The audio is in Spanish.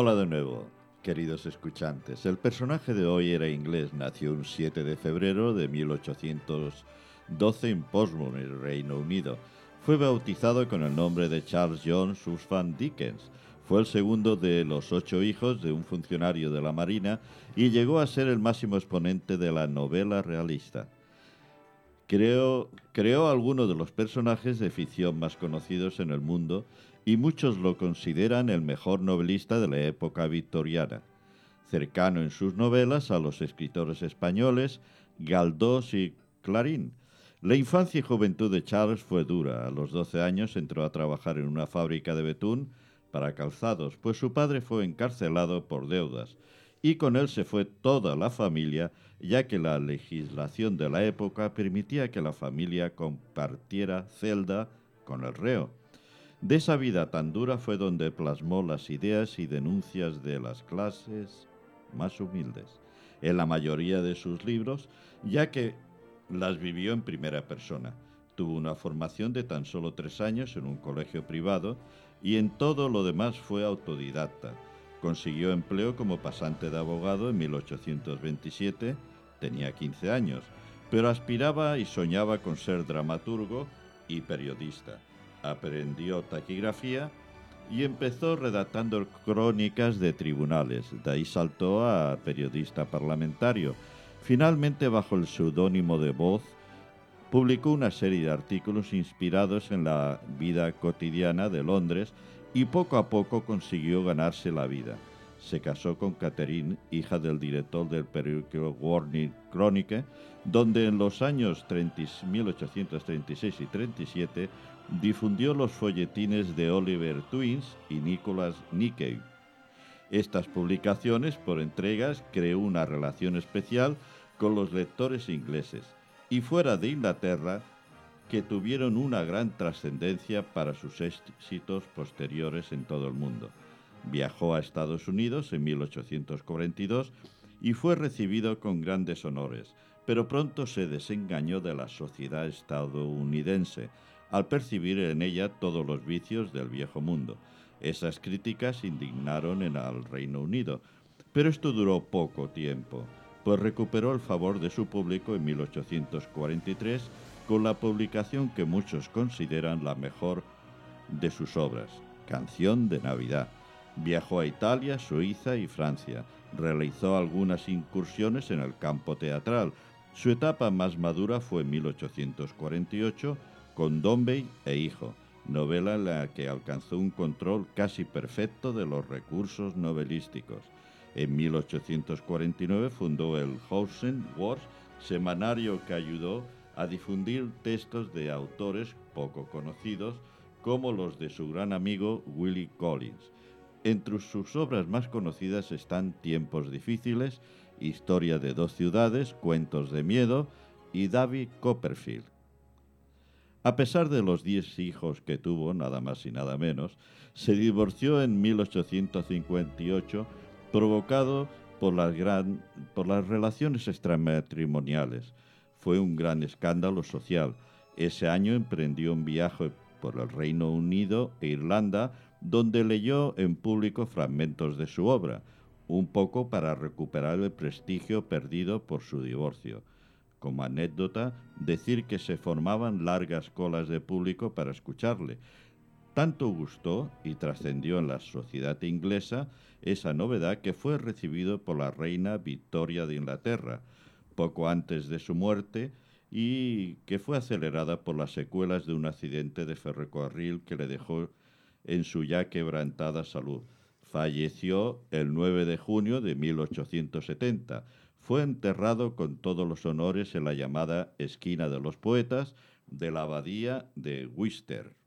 Hola de nuevo, queridos escuchantes. El personaje de hoy era inglés, nació un 7 de febrero de 1812 en Portsmouth, el Reino Unido. Fue bautizado con el nombre de Charles John Susvan Dickens. Fue el segundo de los ocho hijos de un funcionario de la Marina y llegó a ser el máximo exponente de la novela realista. Creó, creó algunos de los personajes de ficción más conocidos en el mundo y muchos lo consideran el mejor novelista de la época victoriana, cercano en sus novelas a los escritores españoles Galdós y Clarín. La infancia y juventud de Charles fue dura. A los 12 años entró a trabajar en una fábrica de betún para calzados, pues su padre fue encarcelado por deudas y con él se fue toda la familia, ya que la legislación de la época permitía que la familia compartiera celda con el reo. De esa vida tan dura fue donde plasmó las ideas y denuncias de las clases más humildes, en la mayoría de sus libros, ya que las vivió en primera persona. Tuvo una formación de tan solo tres años en un colegio privado y en todo lo demás fue autodidacta. Consiguió empleo como pasante de abogado en 1827, tenía 15 años, pero aspiraba y soñaba con ser dramaturgo y periodista aprendió taquigrafía y empezó redactando crónicas de tribunales. De ahí saltó a periodista parlamentario. Finalmente, bajo el seudónimo de Voz, publicó una serie de artículos inspirados en la vida cotidiana de Londres y poco a poco consiguió ganarse la vida. Se casó con Catherine, hija del director del periódico Warning Chronicle, donde en los años 1836 y 37 difundió los folletines de Oliver Twins y Nicholas Nickel. Estas publicaciones, por entregas, creó una relación especial con los lectores ingleses y fuera de Inglaterra, que tuvieron una gran trascendencia para sus éxitos posteriores en todo el mundo. Viajó a Estados Unidos en 1842 y fue recibido con grandes honores, pero pronto se desengañó de la sociedad estadounidense, al percibir en ella todos los vicios del viejo mundo. Esas críticas indignaron en al Reino Unido, pero esto duró poco tiempo, pues recuperó el favor de su público en 1843 con la publicación que muchos consideran la mejor de sus obras, Canción de Navidad. Viajó a Italia, Suiza y Francia. Realizó algunas incursiones en el campo teatral. Su etapa más madura fue en 1848 con Dombey e Hijo, novela en la que alcanzó un control casi perfecto de los recursos novelísticos. En 1849 fundó el Hausen Wars, semanario que ayudó a difundir textos de autores poco conocidos como los de su gran amigo Willie Collins. Entre sus obras más conocidas están Tiempos difíciles, Historia de dos ciudades, Cuentos de miedo y David Copperfield. A pesar de los diez hijos que tuvo, nada más y nada menos, se divorció en 1858 provocado por las, relaciones extramatrimoniales. Fue un gran escándalo social. Ese año emprendió un viaje por el Reino Unido e Irlanda, donde leyó en público fragmentos de su obra, un poco para recuperar el prestigio perdido por su divorcio. Como anécdota, decir que se formaban largas colas de público para escucharle. Tanto gustó y trascendió en la sociedad inglesa esa novedad que fue recibido por la reina Victoria de Inglaterra, poco antes de su muerte, y que fue acelerada por las secuelas de un accidente de ferrocarril que le dejó en su ya quebrantada salud. Falleció el 9 de junio de 1870 fue enterrado con todos los honores en la llamada Esquina de los Poetas de la Abadía de Worcester.